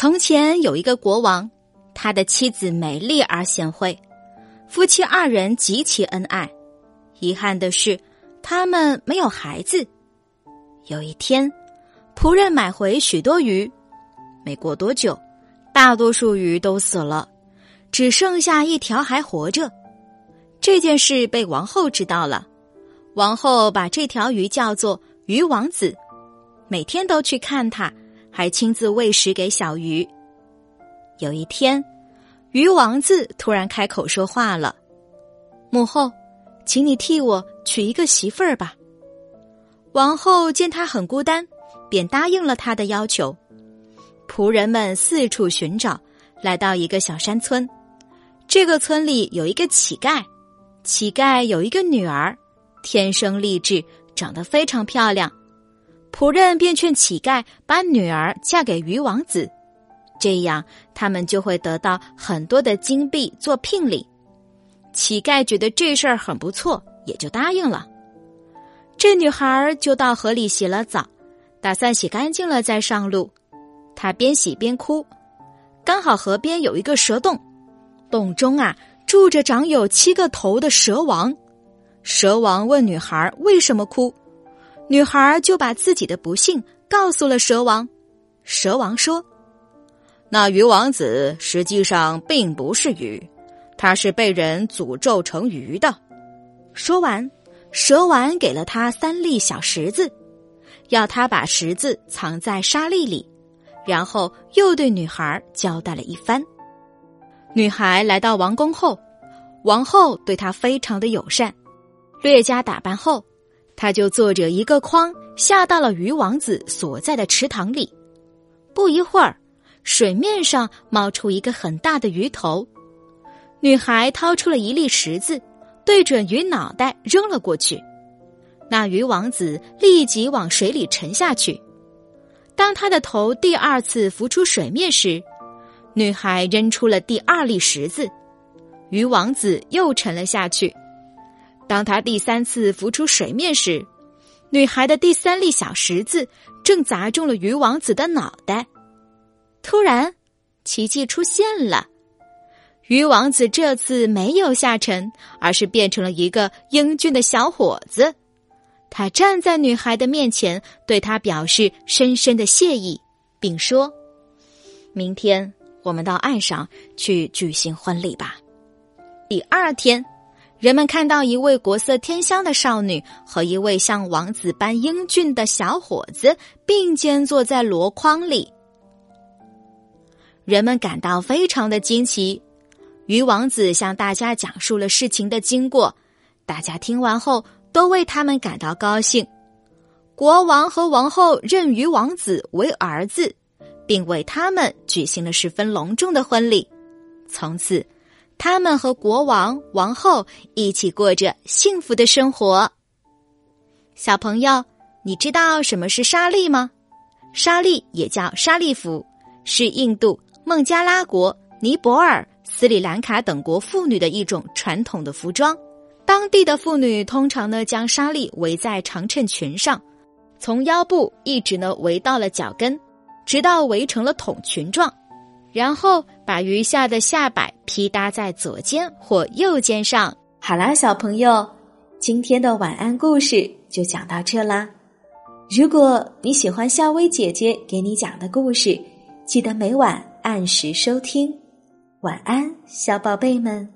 从前有一个国王，他的妻子美丽而贤惠，夫妻二人极其恩爱。遗憾的是，他们没有孩子。有一天，仆人买回许多鱼，没过多久，大多数鱼都死了，只剩下一条还活着。这件事被王后知道了，王后把这条鱼叫做鱼王子，每天都去看它。还亲自喂食给小鱼。有一天，鱼王子突然开口说话了：“母后，请你替我娶一个媳妇儿吧。”王后见他很孤单，便答应了他的要求。仆人们四处寻找，来到一个小山村。这个村里有一个乞丐，乞丐有一个女儿，天生丽质，长得非常漂亮。仆人便劝乞丐把女儿嫁给鱼王子，这样他们就会得到很多的金币做聘礼。乞丐觉得这事儿很不错，也就答应了。这女孩就到河里洗了澡，打算洗干净了再上路。她边洗边哭，刚好河边有一个蛇洞，洞中啊住着长有七个头的蛇王。蛇王问女孩为什么哭。女孩就把自己的不幸告诉了蛇王。蛇王说：“那鱼王子实际上并不是鱼，他是被人诅咒成鱼的。”说完，蛇王给了他三粒小石子，要他把石子藏在沙粒里，然后又对女孩交代了一番。女孩来到王宫后，王后对她非常的友善，略加打扮后。他就坐着一个筐下到了鱼王子所在的池塘里，不一会儿，水面上冒出一个很大的鱼头。女孩掏出了一粒石子，对准鱼脑袋扔了过去，那鱼王子立即往水里沉下去。当他的头第二次浮出水面时，女孩扔出了第二粒石子，鱼王子又沉了下去。当他第三次浮出水面时，女孩的第三粒小石子正砸中了鱼王子的脑袋。突然，奇迹出现了，鱼王子这次没有下沉，而是变成了一个英俊的小伙子。他站在女孩的面前，对她表示深深的谢意，并说：“明天我们到岸上去举行婚礼吧。”第二天。人们看到一位国色天香的少女和一位像王子般英俊的小伙子并肩坐在箩筐里，人们感到非常的惊奇。鱼王子向大家讲述了事情的经过，大家听完后都为他们感到高兴。国王和王后认鱼王子为儿子，并为他们举行了十分隆重的婚礼。从此。他们和国王、王后一起过着幸福的生活。小朋友，你知道什么是纱丽吗？纱丽也叫纱丽服，是印度、孟加拉国、尼泊尔、斯里兰卡等国妇女的一种传统的服装。当地的妇女通常呢，将纱丽围在长衬裙上，从腰部一直呢围到了脚跟，直到围成了筒裙状。然后把余下的下摆披搭在左肩或右肩上。好啦，小朋友，今天的晚安故事就讲到这啦。如果你喜欢夏薇姐姐给你讲的故事，记得每晚按时收听。晚安，小宝贝们。